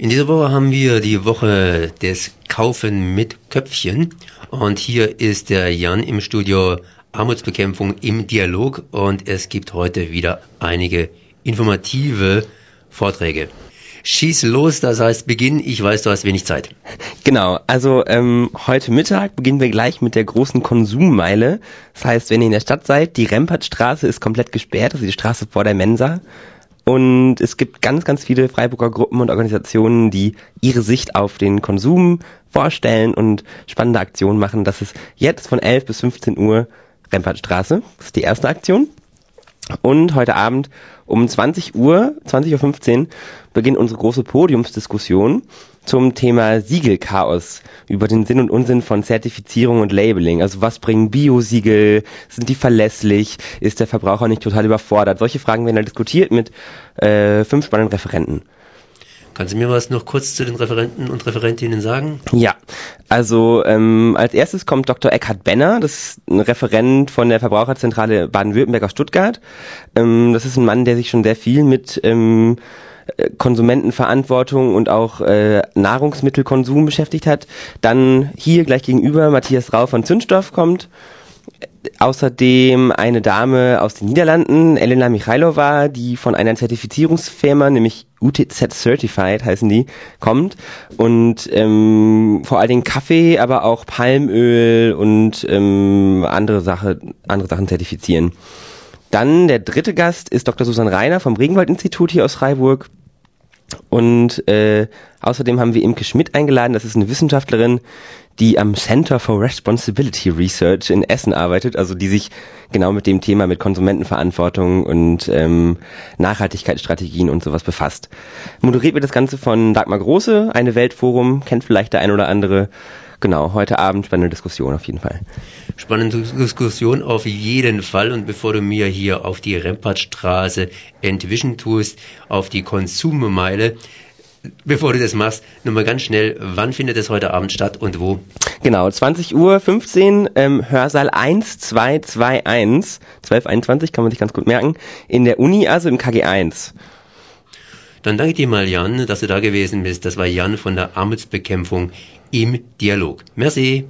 In dieser Woche haben wir die Woche des Kaufen mit Köpfchen und hier ist der Jan im Studio Armutsbekämpfung im Dialog und es gibt heute wieder einige informative Vorträge. Schieß los, das heißt Beginn, ich weiß, du hast wenig Zeit. Genau, also ähm, heute Mittag beginnen wir gleich mit der großen Konsummeile. Das heißt, wenn ihr in der Stadt seid, die Rempertstraße ist komplett gesperrt, also die Straße vor der Mensa. Und es gibt ganz, ganz viele Freiburger Gruppen und Organisationen, die ihre Sicht auf den Konsum vorstellen und spannende Aktionen machen. Das ist jetzt von 11 bis 15 Uhr Rempertstraße. Das ist die erste Aktion. Und heute Abend um 20 Uhr, 20.15 Uhr, beginnt unsere große Podiumsdiskussion zum Thema Siegelchaos, über den Sinn und Unsinn von Zertifizierung und Labeling. Also was bringen Biosiegel? Sind die verlässlich? Ist der Verbraucher nicht total überfordert? Solche Fragen werden da diskutiert mit äh, fünf spannenden Referenten. Kannst du mir was noch kurz zu den Referenten und Referentinnen sagen? Ja, also ähm, als erstes kommt Dr. Eckhard Benner, das ist ein Referent von der Verbraucherzentrale Baden-Württemberg aus Stuttgart. Ähm, das ist ein Mann, der sich schon sehr viel mit ähm, Konsumentenverantwortung und auch äh, Nahrungsmittelkonsum beschäftigt hat. Dann hier gleich gegenüber Matthias Rau von Zündstoff kommt außerdem eine Dame aus den Niederlanden, Elena Michailova, die von einer Zertifizierungsfirma, nämlich UTZ Certified heißen die, kommt und ähm, vor allen Dingen Kaffee, aber auch Palmöl und ähm, andere, Sache, andere Sachen zertifizieren. Dann der dritte Gast ist Dr. Susan Reiner vom Regenwald-Institut hier aus Freiburg. Und äh, außerdem haben wir Imke Schmidt eingeladen, das ist eine Wissenschaftlerin, die am Center for Responsibility Research in Essen arbeitet, also die sich genau mit dem Thema mit Konsumentenverantwortung und ähm, Nachhaltigkeitsstrategien und sowas befasst. Moderiert wird das Ganze von Dagmar Große, eine Weltforum, kennt vielleicht der ein oder andere. Genau, heute Abend spannende Diskussion auf jeden Fall. Spannende Diskussion auf jeden Fall. Und bevor du mir hier auf die Rempartstraße entwischen tust, auf die Konsummeile, bevor du das machst, nochmal ganz schnell, wann findet es heute Abend statt und wo? Genau, 20 Uhr 15, ähm, Hörsaal 1221, 1221 kann man sich ganz gut merken, in der Uni, also im KG 1. Dann danke dir mal, Jan, dass du da gewesen bist. Das war Jan von der Armutsbekämpfung im Dialog. Merci.